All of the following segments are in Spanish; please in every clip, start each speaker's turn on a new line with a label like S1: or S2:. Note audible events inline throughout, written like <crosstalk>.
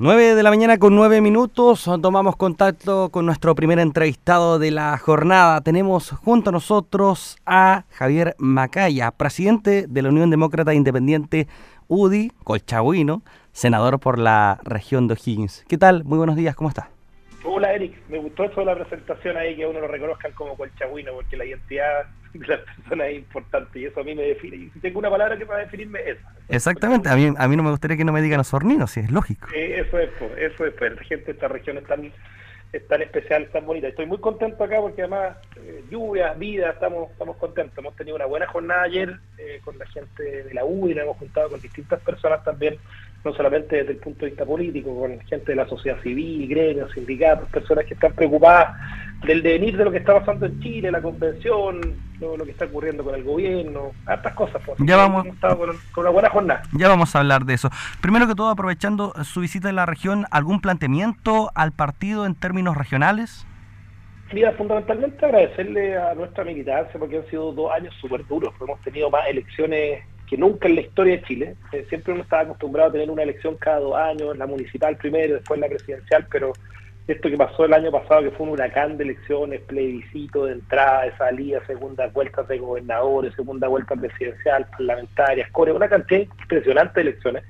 S1: 9 de la mañana con 9 minutos, tomamos contacto con nuestro primer entrevistado de la jornada. Tenemos junto a nosotros a Javier Macaya, presidente de la Unión Demócrata Independiente UDI, colchagüino, senador por la región de O'Higgins. ¿Qué tal? Muy buenos días, ¿cómo está?
S2: Hola Eric, me gustó eso de la presentación ahí, que uno lo reconozcan como colchagüino, porque la identidad de las personas es importante y eso a mí me define. Y si tengo una palabra que para definirme, es esa.
S1: Exactamente, a mí, a mí no me gustaría que no me digan osorninos, si es lógico.
S2: eso es, eso es, pues, la gente de esta región es tan, tan especial, tan bonita. Estoy muy contento acá porque además eh, lluvia, vida, estamos, estamos contentos. Hemos tenido una buena jornada ayer eh, con la gente de la U y nos hemos juntado con distintas personas también no solamente desde el punto de vista político, con gente de la sociedad civil, gremios, sindicatos, personas que están preocupadas del devenir de lo que está pasando en Chile, la convención, lo, que está ocurriendo con el gobierno, hartas cosas. Pues.
S1: Ya vamos,
S2: con, una buena jornada.
S1: Ya vamos a hablar de eso. Primero que todo, aprovechando su visita en la región, ¿algún planteamiento al partido en términos regionales?
S2: Mira, fundamentalmente agradecerle a nuestra militancia porque han sido dos años súper duros. Hemos tenido más elecciones que nunca en la historia de Chile. Eh, siempre uno estaba acostumbrado a tener una elección cada dos años, la municipal primero, después la presidencial, pero esto que pasó el año pasado, que fue un huracán de elecciones, plebiscito de entrada, de salida, segundas vueltas de gobernadores, segunda vuelta presidencial, parlamentarias, core, una cantidad impresionante de elecciones.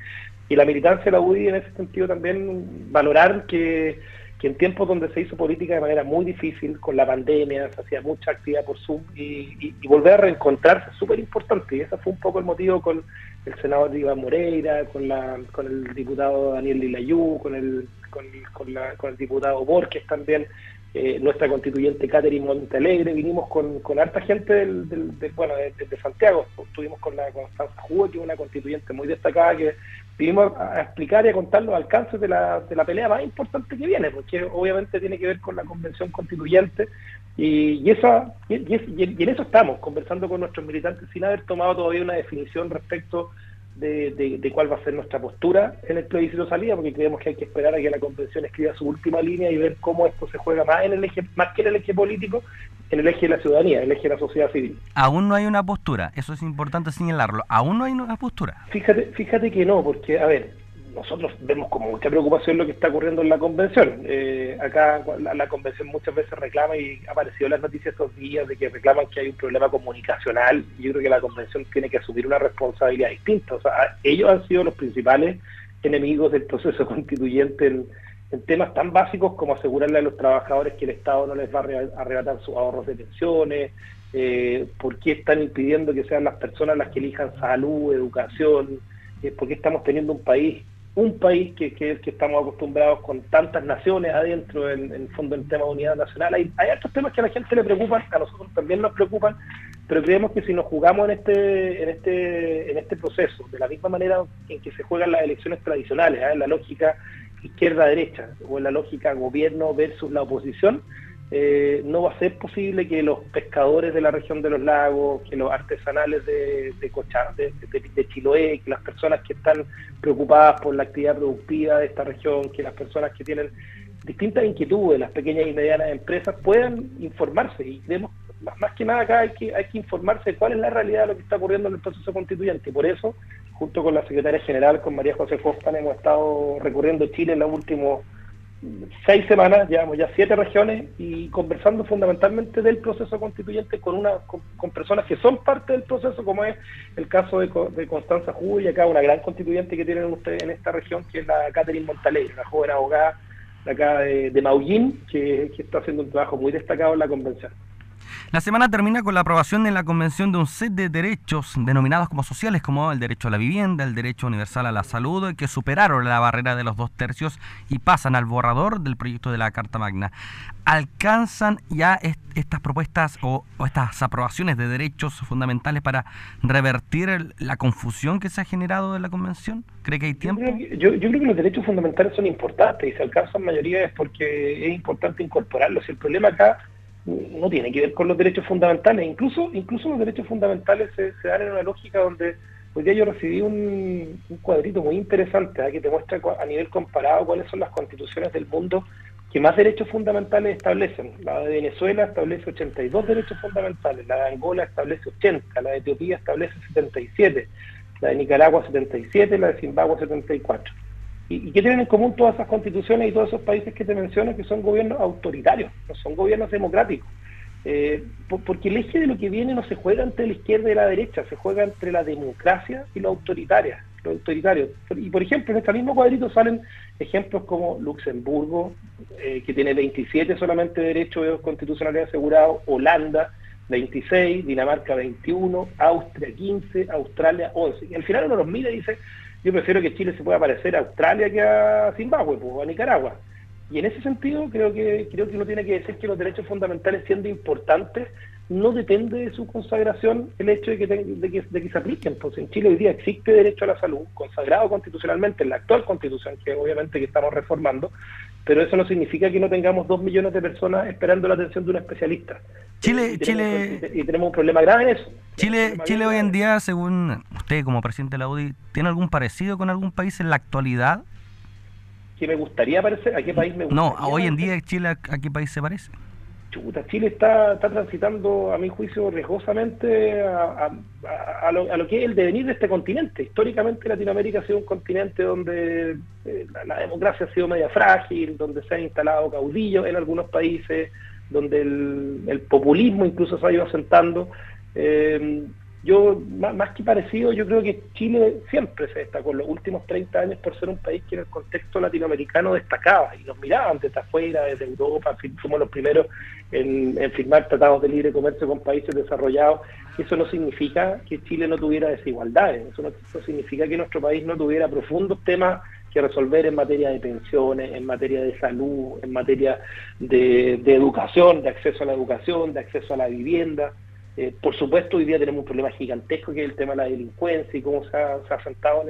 S2: Y la militancia de la UDI en ese sentido también valorar que que en tiempos donde se hizo política de manera muy difícil, con la pandemia, se hacía mucha actividad por Zoom, y, volver a reencontrarse es súper importante. Y ese fue un poco el motivo con el senador Iván Moreira, con, la, con el diputado Daniel Lilayú, con el, con, con, con el diputado Borges también, eh, nuestra constituyente Catherine Montalegre, vinimos con, con harta gente del, bueno, de, Santiago, estuvimos con la Constanza Juve, que es una constituyente muy destacada, que vinimos a, explicar y a contar los alcances de la, de la pelea más importante que viene, porque obviamente tiene que ver con la convención constituyente, y, y, esa, y, en eso estamos, conversando con nuestros militantes sin haber tomado todavía una definición respecto de, cuál va a ser nuestra postura en el plebiscito salida, porque creemos que hay que esperar a que la convención escriba su última línea y ver cómo esto se juega más en el eje, más que en el eje político, en el eje de la ciudadanía, en el eje de la sociedad civil.
S1: Aún no hay una postura, eso es importante señalarlo. Aún no hay una postura.
S2: Fíjate, fíjate que no, porque a ver, nosotros vemos con mucha preocupación lo que está ocurriendo en la convención. Eh, acá la, convención muchas veces reclama y ha aparecido en las noticias estos días de que reclaman que hay un problema comunicacional. Yo creo que la convención tiene que asumir una responsabilidad distinta. O sea, ellos han sido los principales enemigos del proceso <laughs> constituyente en, temas tan básicos como asegurarle a los trabajadores que el Estado no les va a arrebatar sus ahorros de pensiones, eh, por qué están impidiendo que sean las personas las que elijan salud, educación, eh, por qué estamos teniendo un país un país que, que, que estamos acostumbrados con tantas naciones adentro, en, el fondo en tema de unidad nacional. Hay, hay otros temas que a la gente le preocupan, a nosotros también nos preocupan, pero creemos que si nos jugamos en este, en este, en este proceso, de la misma manera en que se juegan las elecciones tradicionales, ¿eh? en la lógica izquierda-derecha, o en la lógica gobierno versus la oposición, eh, no va a ser posible que los pescadores de la región de los lagos, que los artesanales de, de, de, Chiloé, que las personas que están preocupadas por la actividad productiva de esta región, que las personas que tienen distintas inquietudes, las pequeñas y medianas empresas, puedan informarse. Y creemos, más, que nada acá hay que, hay que informarse de cuál es la realidad de lo que está ocurriendo en el proceso constituyente. Por eso, junto con la secretaria general, con María José Fostan, hemos estado recorriendo Chile en los últimos seis semanas, llevamos ya siete regiones y conversando fundamentalmente del proceso constituyente con una con, personas que son parte del proceso, como es el caso de, Constanza Jugo acá una gran constituyente que tienen ustedes en esta región, que es la Catherine Montalegre, una joven abogada de acá de, de Maullín, que está haciendo un trabajo muy destacado en la convención.
S1: La semana termina con la aprobación en la Convención de un set de derechos denominados como sociales, como el derecho a la vivienda, el derecho universal a la salud, que superaron la barrera de los dos tercios y pasan al borrador del proyecto de la Carta Magna. ¿Alcanzan ya estas propuestas o, estas aprobaciones de derechos fundamentales para revertir la confusión que se ha generado en la Convención? ¿Cree que hay tiempo?
S2: Yo, yo creo que los derechos fundamentales son importantes y si alcanzan mayoría es porque es importante incorporarlos. El problema acá no tiene que ver con los derechos fundamentales. Incluso, incluso los derechos fundamentales se, dan en una lógica donde hoy día yo recibí un, cuadrito muy interesante ¿eh? que te muestra a nivel comparado cuáles son las constituciones del mundo que más derechos fundamentales establecen. La de Venezuela establece 82 derechos fundamentales, la de Angola establece 80, la de Etiopía establece 77, la de Nicaragua 77, la de Zimbabue 74. ¿Y, qué tienen en común todas esas constituciones y todos esos países que te menciono que son gobiernos autoritarios, no son gobiernos democráticos? Eh, porque el eje de lo que viene no se juega entre la izquierda y la derecha, se juega entre la democracia y lo autoritaria, lo autoritario. Y por ejemplo, en este mismo cuadrito salen ejemplos como Luxemburgo, eh, que tiene 27 solamente derechos constitucionales asegurados, Holanda, 26, Dinamarca 21, Austria 15, Australia 11. Y al final uno los mira y dice, yo prefiero que Chile se pueda parecer a Australia que a Zimbabue pues, o a Nicaragua. Y en ese sentido creo que creo que uno tiene que decir que los derechos fundamentales siendo importantes no depende de su consagración el hecho de que, de que, de que se apliquen. Pues en Chile hoy día existe derecho a la salud, consagrado constitucionalmente en la actual constitución, que obviamente que estamos reformando, pero eso no significa que no tengamos dos millones de personas esperando la atención de un especialista.
S1: Chile,
S2: y
S1: Chile,
S2: y tenemos un problema grave en eso.
S1: Chile, Chile hoy en día, según usted como presidente de la UDI, ¿tiene algún parecido con algún país en la actualidad?
S2: ¿Qué me gustaría parecer? ¿A qué país me gustaría?
S1: No, hoy en día Chile, ¿a qué país se parece?
S2: Chuta, Chile está, transitando, a mi juicio, riesgosamente a, lo, que es el devenir de este continente. Históricamente Latinoamérica ha sido un continente donde eh, la, democracia ha sido media frágil, donde se han instalado caudillos en algunos países, donde el, el populismo incluso se ha ido asentando. Eh, yo, más, que parecido, yo creo que Chile siempre se destacó en los últimos 30 años por ser un país que en el contexto latinoamericano destacaba y nos miraban desde afuera, desde Europa, fuimos los primeros en, firmar tratados de libre comercio con países desarrollados. Eso no significa que Chile no tuviera desigualdades, eso no, significa que nuestro país no tuviera profundos temas que resolver en materia de pensiones, en materia de salud, en materia de educación, de acceso a la educación, de acceso a la vivienda. Eh, por supuesto, hoy día tenemos un problema gigantesco que es el tema de la delincuencia y cómo se ha, se en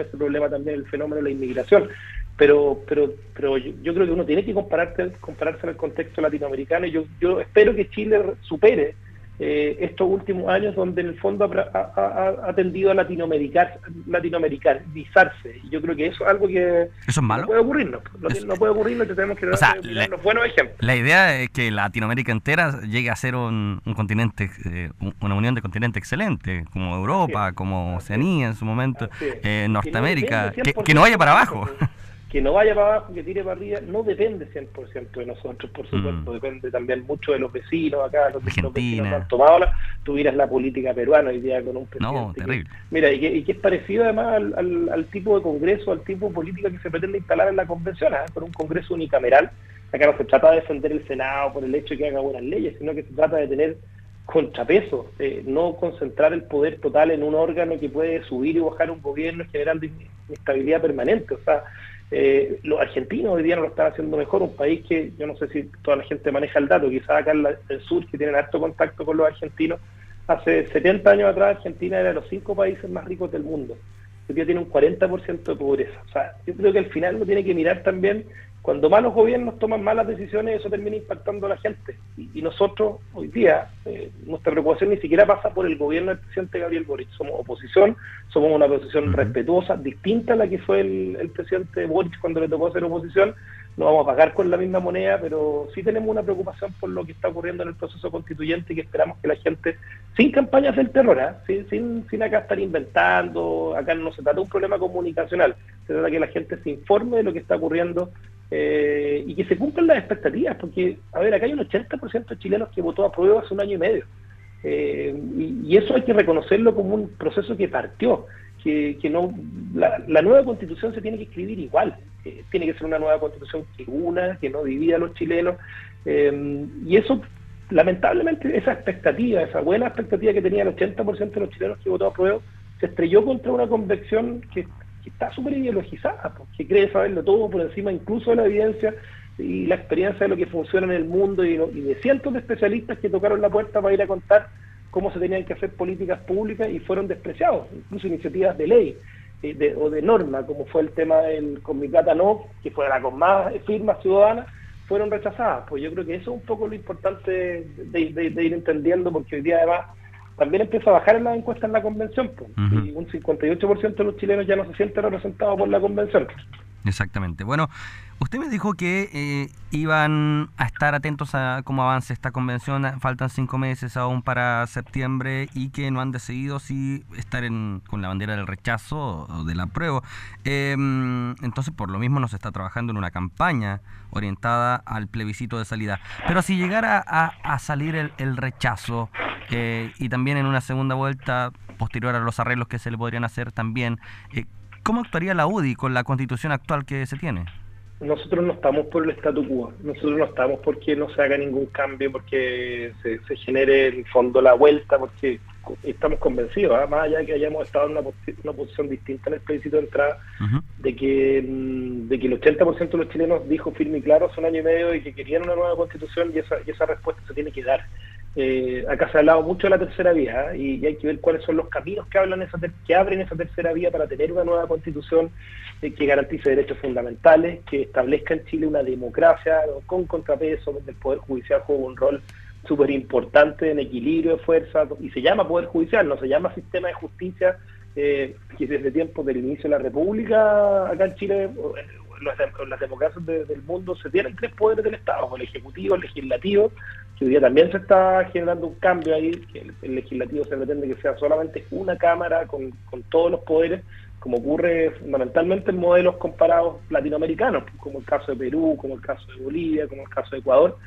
S2: ese, problema también el fenómeno de la inmigración. Pero, pero, pero yo, creo que uno tiene que compararse, compararse en el contexto latinoamericano y yo, yo espero que Chile supere eh, estos últimos años donde en el fondo ha, tendido a latinoamericar, latinoamericanizarse. Y yo creo que eso es algo que
S1: no
S2: puede ocurrirnos. No, no puede ocurrirnos, tenemos que
S1: los buenos ejemplos. La idea es que Latinoamérica entera llegue a ser un, continente, eh, una unión de continentes excelente, como Europa, como Oceanía en su momento, eh, Norteamérica, que, no vaya para abajo
S2: que no vaya para abajo, que tire para arriba, no depende 100% de nosotros, por supuesto, mm. depende también mucho de los vecinos acá, los, vecinos han tomado la, tuvieras la política peruana hoy día con un presidente.
S1: No, terrible.
S2: mira, y que, es parecido además al, tipo de congreso, al tipo de política que se pretende instalar en la convención, ¿eh? con un congreso unicameral. Acá no se trata de defender el Senado por el hecho de que haga buenas leyes, sino que se trata de tener contrapeso, eh, no concentrar el poder total en un órgano que puede subir y bajar un gobierno generando inestabilidad permanente. O sea, eh, los argentinos hoy día no lo están haciendo mejor, un país que yo no sé si toda la gente maneja el dato, quizás acá en el sur que tienen alto contacto con los argentinos, hace 70 años atrás Argentina era de los cinco países más ricos del mundo. Hoy día tiene un 40% de pobreza. O sea, yo creo que al final uno tiene que mirar también cuando malos gobiernos toman malas decisiones, eso termina impactando a la gente. Y, nosotros, hoy día, eh, nuestra preocupación ni siquiera pasa por el gobierno del presidente Gabriel Boric. Somos oposición, somos una oposición respetuosa, distinta a la que fue el, presidente Boric cuando le tocó hacer oposición. No vamos a pagar con la misma moneda, pero sí tenemos una preocupación por lo que está ocurriendo en el proceso constituyente y que esperamos que la gente, sin campañas del terror, ¿eh? sin, sin, sin acá estar inventando, acá no se trata de un problema comunicacional, se trata de que la gente se informe de lo que está ocurriendo eh, y que se cumplan las expectativas, porque, a ver, acá hay un 80% de chilenos que votó a prueba hace un año y medio. Eh, y, eso hay que reconocerlo como un proceso que partió, que, que no la, nueva constitución se tiene que escribir igual, eh, tiene que ser una nueva constitución que una, que no divida a los chilenos, y eso, lamentablemente, esa expectativa, esa buena expectativa que tenía el 80% de los chilenos que votó a prueba, se estrelló contra una convección que que está súper ideologizada, que cree saberlo todo por encima incluso de la evidencia y la experiencia de lo que funciona en el mundo y, de cientos de especialistas que tocaron la puerta para ir a contar cómo se tenían que hacer políticas públicas y fueron despreciados, incluso iniciativas de ley eh, o de norma, como fue el tema del Comicata No, que fue la con más firmas ciudadanas, fueron rechazadas. Pues yo creo que eso es un poco lo importante de ir entendiendo, porque hoy día además también empieza a bajar en las encuestas en la convención. y un 58% de los chilenos ya no se sienten representados por la convención.
S1: Exactamente. Bueno, usted me dijo que eh, iban a estar atentos a cómo avance esta convención. Faltan cinco meses aún para septiembre y que no han decidido si estar en, con la bandera del rechazo o del apruebo. Em, entonces, por lo mismo, nos está trabajando en una campaña orientada al plebiscito de salida. Pero si llegara a, salir el, rechazo eh, y también en una segunda vuelta posterior a los arreglos que se le podrían hacer también, eh, ¿Cómo actuaría la UDI con la constitución actual que se tiene?
S2: Nosotros no estamos por el statu quo, nosotros no estamos porque no se haga ningún cambio, porque se, genere en fondo la vuelta, porque estamos convencidos, ¿ah? más allá de que hayamos estado en una, posición distinta en el plebiscito de entrada, de, que, mm, de que el 80% de los chilenos dijo firme y claro hace un año y medio y que querían una nueva constitución y esa, y esa respuesta se tiene que dar. Eh, acá se ha hablado mucho de la tercera vía ¿eh? y, hay que ver cuáles son los caminos que, hablan esa que abren esa tercera vía para tener una nueva constitución eh, que garantice derechos fundamentales, que establezca en Chile una democracia con contrapeso, donde el Poder Judicial juega un rol súper importante en equilibrio de fuerza y se llama Poder Judicial, no se llama Sistema de Justicia, que desde tiempos del inicio de la República acá en Chile en las democracias del mundo se tienen tres poderes del Estado, el ejecutivo, el legislativo, hoy día también se está generando un cambio ahí, que el, legislativo se pretende que sea solamente una cámara con, con todos los poderes, como ocurre fundamentalmente en modelos comparados latinoamericanos, como el caso de Perú, como el caso de Bolivia, como el caso de Ecuador,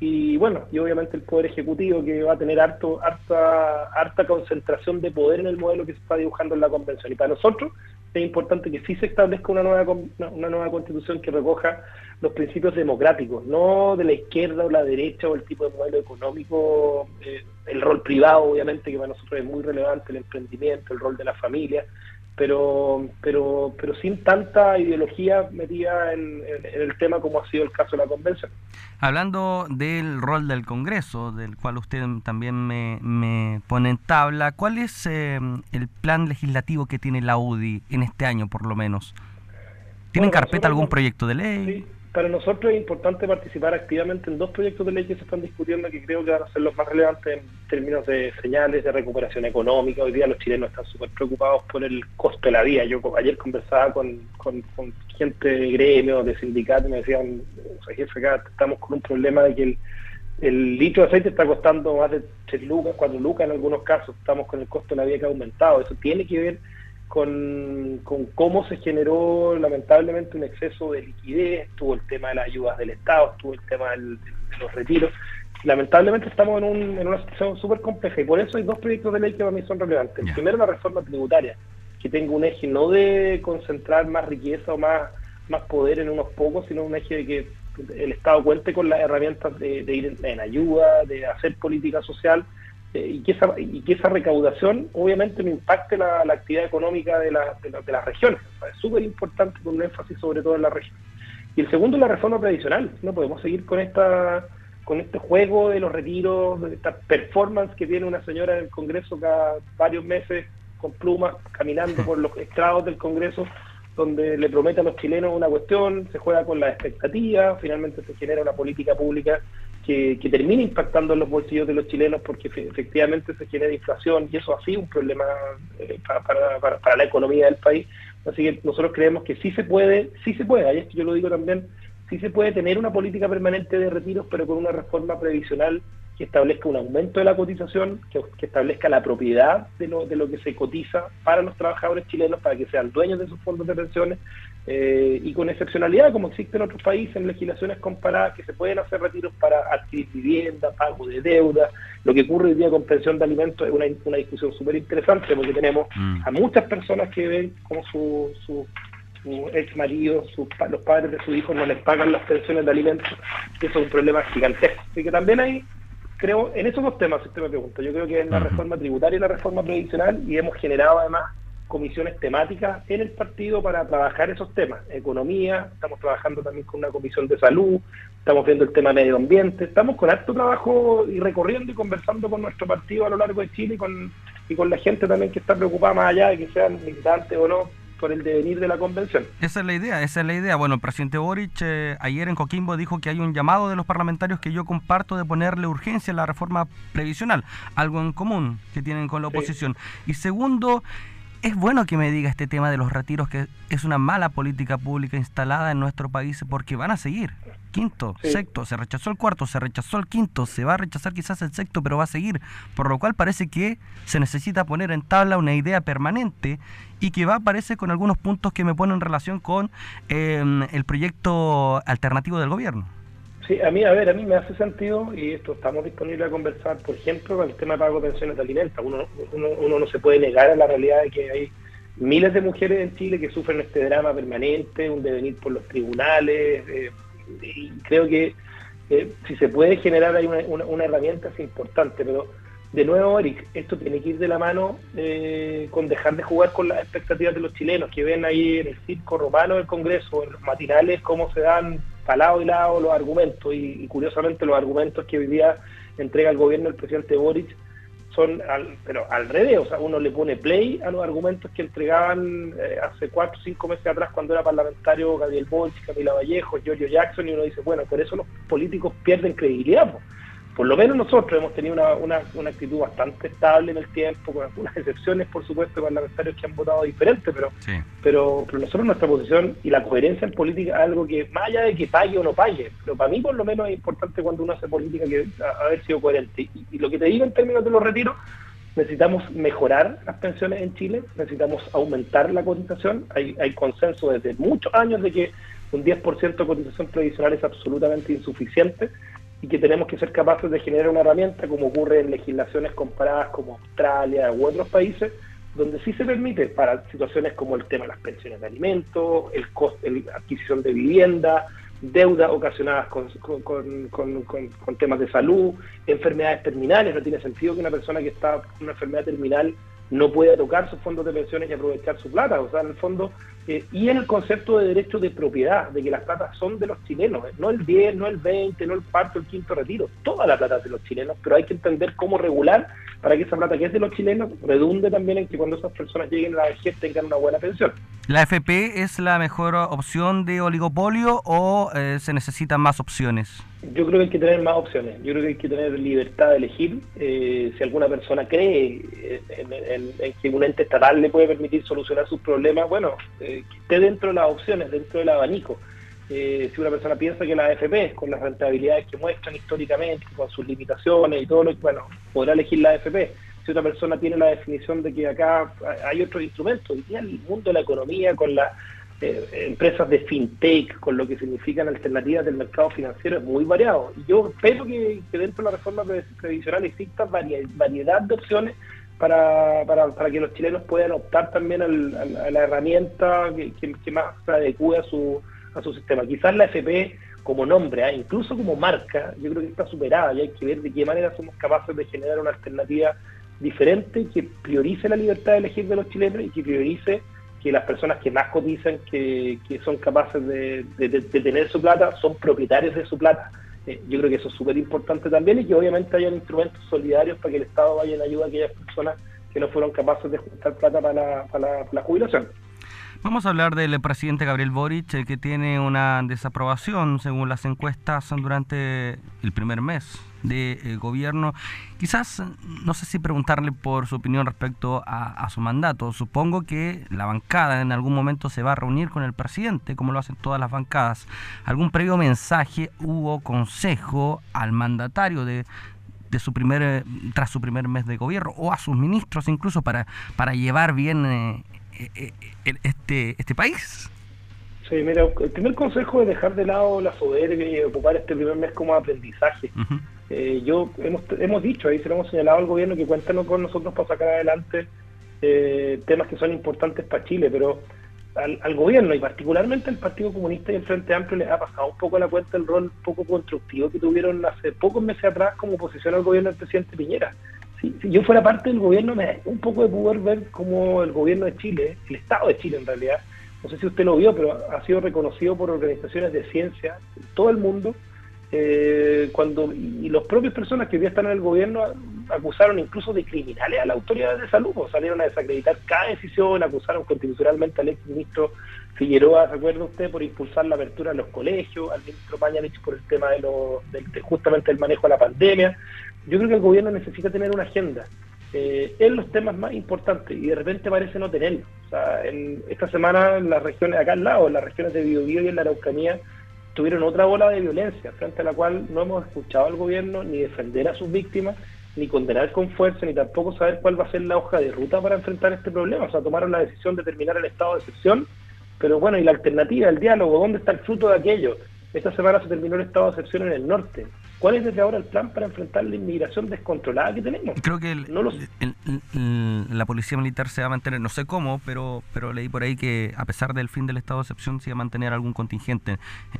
S2: y bueno, y obviamente el Poder Ejecutivo que va a tener harto, harta, harta concentración de poder en el modelo que se está dibujando en la Convención. Y para nosotros es importante que sí se establezca una nueva, una nueva constitución que recoja los principios democráticos, no de la izquierda o la derecha o el tipo de modelo económico, eh, el rol privado obviamente que para nosotros es muy relevante, el emprendimiento, el rol de la familia, pero, pero, pero sin tanta ideología metida en, el tema como ha sido el caso de la convención.
S1: Hablando del rol del Congreso, del cual usted también me, me pone en tabla, ¿cuál es eh, el plan legislativo que tiene la UDI en este año por lo menos? ¿Tienen carpeta algún proyecto de ley?
S2: Para nosotros es importante participar activamente en dos proyectos de ley que se están discutiendo que creo que van a ser los más relevantes en términos de señales de recuperación económica. Hoy día los chilenos están súper preocupados por el costo de la vida. Yo ayer conversaba con, gente de gremio, de sindicatos, y me decían, o sea, jefe, acá estamos con un problema de que el, el litro de aceite está costando más de 3 lucas, 4 lucas en algunos casos. Estamos con el costo de la vida que ha aumentado. Eso tiene que ver con, cómo se generó lamentablemente un exceso de liquidez, estuvo el tema de las ayudas del Estado, estuvo el tema de los retiros. Lamentablemente estamos en, un, en una situación súper compleja y por eso hay dos proyectos de ley que para mí son relevantes. El primero, la reforma tributaria, que tenga un eje no de concentrar más riqueza o más, más poder en unos pocos, sino un eje de que el Estado cuente con las herramientas de, de ir en ayuda, de hacer política social y, que esa, y que esa recaudación obviamente no impacte la, actividad económica de, de, las regiones. es súper importante con un énfasis sobre todo en la región. Y el segundo es la reforma previsional. No podemos seguir con esta con este juego de los retiros, de esta performance que tiene una señora en el Congreso cada varios meses con plumas caminando por los estrados del Congreso donde le promete a los chilenos una cuestión, se juega con la expectativa, finalmente se genera una política pública que, que termina impactando en los bolsillos de los chilenos porque efectivamente se genera inflación y eso ha sido un problema eh, para, la economía del país. Así que nosotros creemos que sí se puede, sí se puede, ahí es que yo lo digo también, sí se puede tener una política permanente de retiros, pero con una reforma previsional que establezca un aumento de la cotización, que, establezca la propiedad de lo, de lo que se cotiza para los trabajadores chilenos, para que sean dueños de sus fondos de pensiones, eh, y con excepcionalidad, como existe en otros países, en legislaciones comparadas, que se pueden hacer retiros para adquirir vivienda, pago de deuda. Lo que ocurre hoy día con pensión de alimentos es una, una discusión súper interesante, porque tenemos mm. a muchas personas que ven como su, su ex marido, los padres de sus hijos no les pagan las pensiones de alimentos, eso es un problema gigantesco. Así que también hay creo, en esos dos temas, si usted me pregunta, yo creo que en la reforma tributaria y la reforma previsional, y hemos generado además comisiones temáticas en el partido para trabajar esos temas. Economía, estamos trabajando también con una comisión de salud, estamos viendo el tema medio ambiente, estamos con alto trabajo y recorriendo y conversando con nuestro partido a lo largo de Chile y con, y con la gente también que está preocupada más allá de que sean militantes o no por el devenir de la convención.
S1: Esa es la idea, esa es la idea. Bueno, el presidente Boric eh, ayer en Coquimbo dijo que hay un llamado de los parlamentarios que yo comparto de ponerle urgencia a la reforma previsional, algo en común que tienen con la oposición. Y segundo, es bueno que me diga este tema de los retiros, que es una mala política pública instalada en nuestro país, porque van a seguir. Quinto, sexto, se rechazó el cuarto, se rechazó el quinto, se va a rechazar quizás el sexto, pero va a seguir. Por lo cual parece que se necesita poner en tabla una idea permanente y que va, a aparecer con algunos puntos que me ponen en relación con em, el proyecto alternativo del gobierno.
S2: Sí, a mí, a ver, a mí me hace sentido y esto estamos disponibles a conversar, por ejemplo, con el tema de pago de pensiones de alimentos. Uno, uno, no se puede negar a la realidad de que hay miles de mujeres en Chile que sufren este drama permanente, un devenir por los tribunales, eh, y creo que eh, si se puede generar ahí una, una, herramienta es importante, pero de nuevo, Eric, esto tiene que ir de la mano eh, con dejar de jugar con las expectativas de los chilenos, que ven ahí en el circo romano del Congreso, en los matinales, cómo se dan para lado y lado los argumentos, y, curiosamente los argumentos que hoy día entrega el gobierno el presidente Boric son, al, pero al revés, o sea, uno le pone play a los argumentos que entregaban eh, hace cuatro o cinco meses atrás cuando era parlamentario Gabriel Boric, Camila Vallejo, Giorgio Jackson, y uno dice, bueno, por eso los políticos pierden credibilidad por lo menos nosotros hemos tenido una, una, actitud bastante estable en el tiempo, con algunas excepciones, por supuesto, parlamentarios que han votado diferente, pero, pero, pero nosotros nuestra posición y la coherencia en política es algo que, más allá de que pague o no pague, pero para mí por lo menos es importante cuando uno hace política que haber sido coherente. Y, lo que te digo en términos de los retiros, necesitamos mejorar las pensiones en Chile, necesitamos aumentar la cotización, hay, hay consenso desde muchos años de que un 10% de cotización previsional es absolutamente insuficiente y que tenemos que ser capaces de generar una herramienta como ocurre en legislaciones comparadas como Australia u otros países, donde sí se permite para situaciones como el tema de las pensiones de alimentos, el costo, la adquisición de vivienda, deudas ocasionadas con, con, temas de salud, enfermedades terminales. No tiene sentido que una persona que está con una enfermedad terminal no pueda tocar sus fondos de pensiones y aprovechar su plata. O sea, en el fondo, eh, y en el concepto de derecho de propiedad, de que las platas son de los chilenos, eh, no el 10, no el 20, no el cuarto, el quinto retiro, toda la plata es de los chilenos, pero hay que entender cómo regular para que esa plata que es de los chilenos redunde también en que cuando esas personas lleguen a la vejez tengan una buena pensión.
S1: ¿La FP es la mejor opción de oligopolio o eh, se necesitan más opciones?
S2: Yo creo que hay que tener más opciones. Yo creo que hay que tener libertad de elegir. Eh, si alguna persona cree en, que un ente estatal le puede permitir solucionar sus problemas, bueno, eh, que esté dentro de las opciones, dentro del abanico. si una persona piensa que la AFP, con las rentabilidades que muestran históricamente, con sus limitaciones y todo lo que, bueno, podrá elegir la AFP si otra persona tiene la definición de que acá hay otros instrumentos, hoy día el mundo de la economía con las eh, empresas de fintech, con lo que significan alternativas del mercado financiero, es muy variado. Y yo espero que, dentro de la reforma previsional exista variedad de opciones para, para, para, que los chilenos puedan optar también a la herramienta que, más se adecue a su, a su sistema. Quizás la FP como nombre, ¿eh? incluso como marca, yo creo que está superada y hay que ver de qué manera somos capaces de generar una alternativa diferente que priorice la libertad de elegir de los chilenos y que priorice que las personas que más cotizan, que, son capaces de, tener su plata, son propietarios de su plata. Eh, yo creo que eso es súper importante también y que obviamente hayan instrumentos solidarios para que el Estado vaya en ayuda a aquellas personas que no fueron capaces de juntar plata para la jubilación.
S1: Vamos a hablar del presidente Gabriel Boric, eh, que tiene una desaprobación según las encuestas durante el primer mes de eh, gobierno. Quizás, no sé si preguntarle por su opinión respecto a, su mandato. Supongo que la bancada en algún momento se va a reunir con el presidente, como lo hacen todas las bancadas. ¿Algún previo mensaje hubo consejo al mandatario de, de su primer eh, tras su primer mes de gobierno o a sus ministros incluso para llevar bien eh, eh, este, este país?
S2: Sí, mira, el primer consejo es dejar de lado la soberbia y ocupar este primer mes como aprendizaje. Eh, yo hemos, hemos dicho, ahí se lo hemos señalado al gobierno que cuéntanos con nosotros para sacar adelante temas que son importantes para Chile, pero al, gobierno y particularmente al Partido Comunista y el Frente Amplio les ha pasado un poco la cuenta el rol poco constructivo que tuvieron hace pocos meses atrás como oposición al gobierno del presidente Piñera si, yo fuera parte del gobierno, me da un poco de poder ver cómo el gobierno de Chile, el Estado de Chile en realidad, no sé si usted lo vio, pero ha sido reconocido por organizaciones de ciencia en todo el mundo, eh, cuando y los propios personas que hoy están en el gobierno acusaron incluso de criminales a la autoridad de salud, o salieron a desacreditar cada decisión, acusaron constitucionalmente al ex ministro Figueroa, ¿recuerda usted?, por impulsar la apertura de los colegios, al ministro Pañalich por el tema de, lo, justamente el manejo de la pandemia yo creo que el gobierno necesita tener una agenda. eh, en los temas más importantes y de repente parece no tenerlo. O sea, en esta semana en las regiones acá al lado, en las regiones de Biobío y en la Araucanía, tuvieron otra ola de violencia, frente a la cual no hemos escuchado al gobierno ni defender a sus víctimas, ni condenar con fuerza, ni tampoco saber cuál va a ser la hoja de ruta para enfrentar este problema. O sea, tomaron la decisión de terminar el estado de excepción, pero bueno, ¿y la alternativa, el diálogo? ¿Dónde está el fruto de aquello? Esta semana se terminó el estado de excepción en el norte. ¿Cuál es desde ahora el plan para enfrentar la inmigración descontrolada que tenemos?
S1: Creo que la policía militar se va a mantener, no sé cómo, pero pero leí por ahí que a pesar del fin del estado de excepción se va a mantener algún contingente,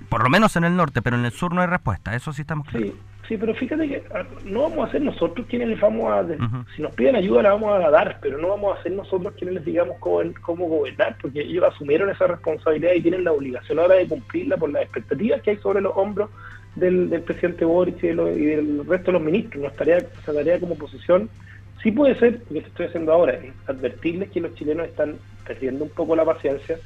S1: por lo menos en el norte, pero en el sur no hay respuesta, eso sí estamos claros.
S2: Sí. Sí, pero fíjate que ah, no vamos a ser nosotros quienes les vamos a... Si nos piden ayuda la vamos a dar, pero no vamos a ser nosotros quienes les digamos cómo, cómo gobernar, porque ellos asumieron esa responsabilidad y tienen la obligación ahora de cumplirla por las expectativas que hay sobre los hombros del, presidente Boric y, del resto de los ministros. Nuestra tarea, nuestra tarea como oposición sí puede ser, lo que estoy haciendo ahora, es advertirles que los chilenos están perdiendo un poco la paciencia,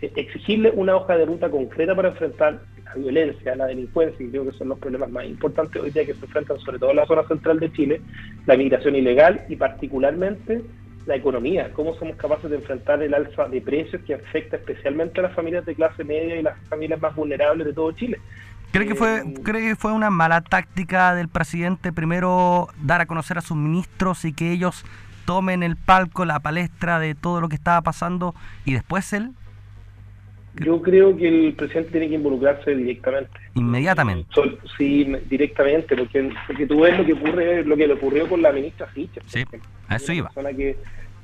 S2: eh, exigirles una hoja de ruta concreta para enfrentar la violencia, la delincuencia, y creo que son los problemas más importantes hoy día que se enfrentan sobre todo en la zona central de Chile, la migración ilegal y particularmente la economía, cómo somos capaces de enfrentar el alza de precios que afecta especialmente a las familias de clase media y las familias más vulnerables de todo Chile.
S1: ¿Cree que fue, eh, cree que fue una mala táctica del presidente primero dar a conocer a sus ministros y que ellos tomen el palco, la palestra de todo lo que estaba pasando y después él
S2: yo creo que el presidente tiene que involucrarse directamente.
S1: Inmediatamente.
S2: sí, directamente, porque, porque tú ves lo que ocurre, lo que le ocurrió con la ministra Fischer.
S1: Sí, a eso iba.
S2: Persona que,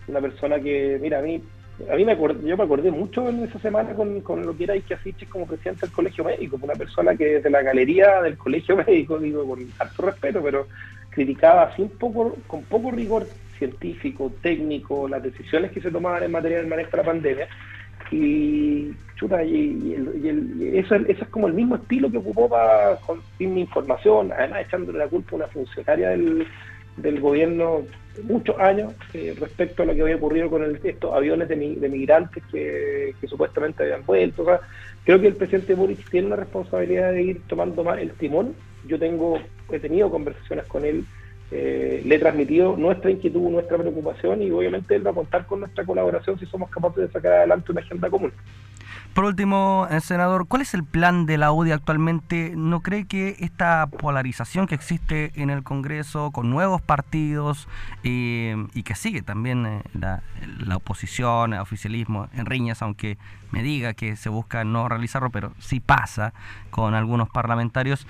S2: una persona que, mira, a mí, a mí me acordé, yo me acordé mucho en esa semana con, con lo que era Ike Fischer como presidente del Colegio Médico, una persona que desde la galería del Colegio <laughs> Médico, digo con alto respeto, pero criticaba así un poco, con poco rigor científico, técnico, las decisiones que se tomaban en materia del manejo de la pandemia. Y chuta, y, eso, es como el mismo estilo que ocupó para sin información, además echándole la culpa a una funcionaria del, del gobierno muchos años eh, respecto a lo que había ocurrido con estos aviones de, de migrantes que, supuestamente habían vuelto. creo que el presidente Boric tiene una responsabilidad de ir tomando más el timón. Yo tengo, he tenido conversaciones con él eh, le he transmitido nuestra inquietud, nuestra preocupación y obviamente él va a contar con nuestra colaboración si somos capaces de sacar adelante una agenda común.
S1: Por último, eh, senador, ¿cuál es el plan de la UDI actualmente? ¿No cree que esta polarización que existe en el Congreso con nuevos partidos eh, y que sigue también eh, la, oposición, el oficialismo en riñas, aunque me diga que se busca no realizarlo, pero sí pasa con algunos parlamentarios,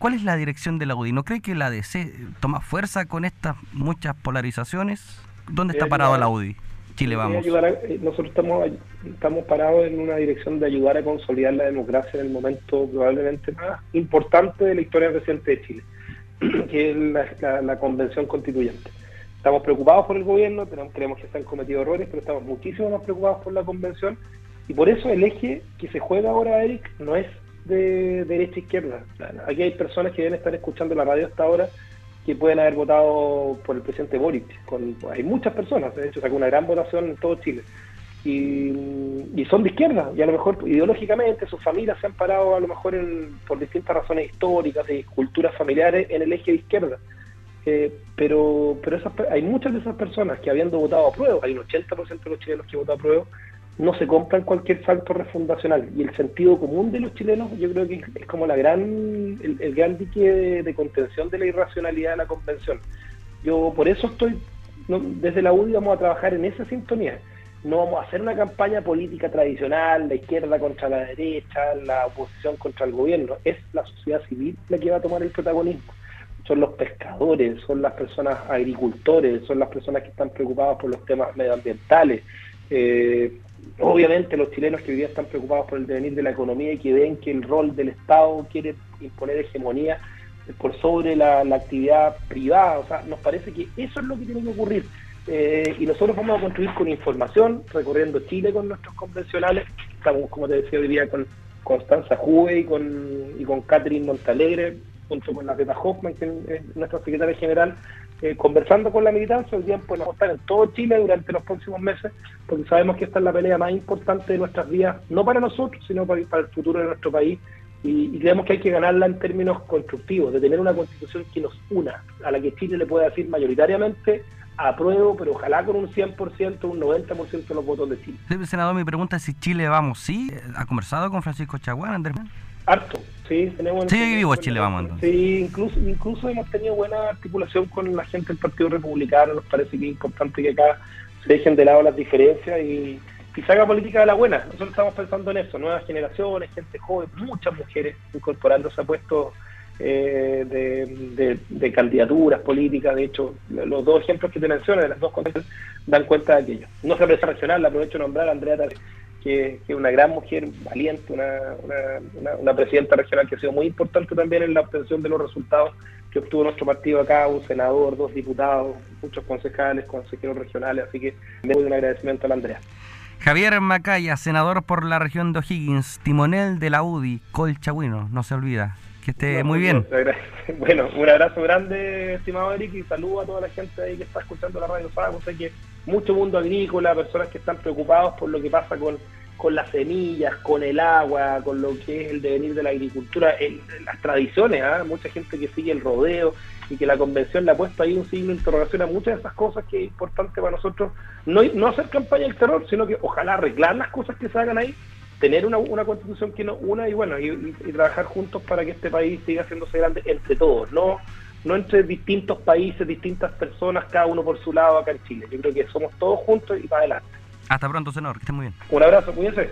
S1: ¿cuál es la dirección de la UDI? ¿No cree que la DC toma fuerza con estas muchas polarizaciones? ¿Dónde está parado la UDI? Chile vamos.
S2: Nosotros estamos, estamos parados en una dirección de ayudar a consolidar la democracia en el momento probablemente más importante de la historia reciente de Chile, <clears throat> que es la, convención constituyente. Estamos preocupados por el gobierno, creemos que se han cometido errores, pero estamos muchísimo más preocupados por la convención y por eso el eje que se juega ahora, Eric, no es de derecha a izquierda. Aquí hay personas que deben estar escuchando la radio hasta ahora que pueden haber votado por el presidente Boric. Con, hay muchas personas, de hecho, sacó una gran votación en todo Chile. Y, son de izquierda, y a lo mejor ideológicamente sus familias se han parado a lo mejor por distintas razones históricas y culturas familiares en el eje de izquierda. Eh, pero pero esas, hay muchas de esas personas que habiendo votado a prueba, hay un 80% de los chilenos que votado a prueba, no se compran cualquier factor refundacional. Y el sentido común de los chilenos, yo creo que es como la gran, el, gran dique de, contención de la irracionalidad de la convención. Yo por eso estoy, desde la UDI vamos a trabajar en esa sintonía. No vamos a hacer una campaña política tradicional, la izquierda contra la derecha, la oposición contra el gobierno. Es la sociedad civil la que va a tomar el protagonismo. Son los pescadores, son las personas agricultores, son las personas que están preocupadas por los temas medioambientales. Eh, obviamente los chilenos que hoy están preocupados por el devenir de la economía y que ven que el rol del Estado quiere imponer hegemonía por sobre la, actividad privada. O sea, nos parece que eso es lo que tiene que ocurrir. Eh, y nosotros vamos a construir con información, recorriendo Chile con nuestros convencionales. Estamos, como te decía hoy día, con Constanza Juve y con, y con Catherine Montalegre, junto con la Teta Hoffman, que es nuestra secretaria general, eh, conversando con la militancia, hoy día podemos estar en todo Chile durante los próximos meses, porque sabemos que esta es la pelea más importante de nuestras vidas, no para nosotros, sino para, el futuro de nuestro país, y, creemos que hay que ganarla en términos constructivos, de tener una constitución que nos una, a la que Chile le pueda decir mayoritariamente apruebo, pero ojalá con un 100%, un 90% de los votos de Chile.
S1: senador, mi pregunta es si Chile vamos, ¿sí? ¿Ha conversado con Francisco Chaguán, Andrés?
S2: Harto, sí, tenemos...
S1: Sí, vivo Chile vamos entonces.
S2: Sí, incluso, incluso hemos tenido buena articulación con la gente del Partido Republicano, nos parece que es importante que acá se dejen de lado las diferencias y, y se haga política de la buena. Nosotros estamos pensando en eso, nuevas generaciones, gente joven, muchas mujeres incorporándose a puestos eh, de, candidaturas políticas. De hecho, los dos ejemplos que te mencioné, de las dos cosas, dan cuenta de aquello. No se aprecia regional, la aprovecho de nombrar a Andrea que, es una gran mujer, valiente, una, una, presidenta regional que ha sido muy importante también en la obtención de los resultados que obtuvo nuestro partido acá, un senador, dos diputados, muchos concejales, consejeros regionales, así que me doy un agradecimiento a la Andrea.
S1: Javier Macaya, senador por la región de O'Higgins, timonel de la UDI, Colchagüino, no se olvida. Que esté muy bien. <laughs>
S2: bueno, un abrazo grande, estimado Eric, y saludo a toda la gente ahí que está escuchando la radio Sago. Sé que mucho mundo agrícola, personas que están preocupados por lo que pasa con, con las semillas, con el agua, con lo que es el devenir de la agricultura, las tradiciones, ¿ah? mucha gente que sigue el rodeo y que la convención le ha puesto ahí un signo de interrogación a muchas de esas cosas que es importante para nosotros no, no hacer campaña del terror, sino que ojalá arreglar las cosas que se hagan ahí tener una, una constitución que no una y bueno y, trabajar juntos para que este país siga haciéndose grande entre todos no no entre distintos países distintas personas cada uno por su lado acá en Chile. Yo creo que somos todos juntos y para adelante.
S1: Hasta pronto senador que esté muy bien.
S2: Un abrazo cuídense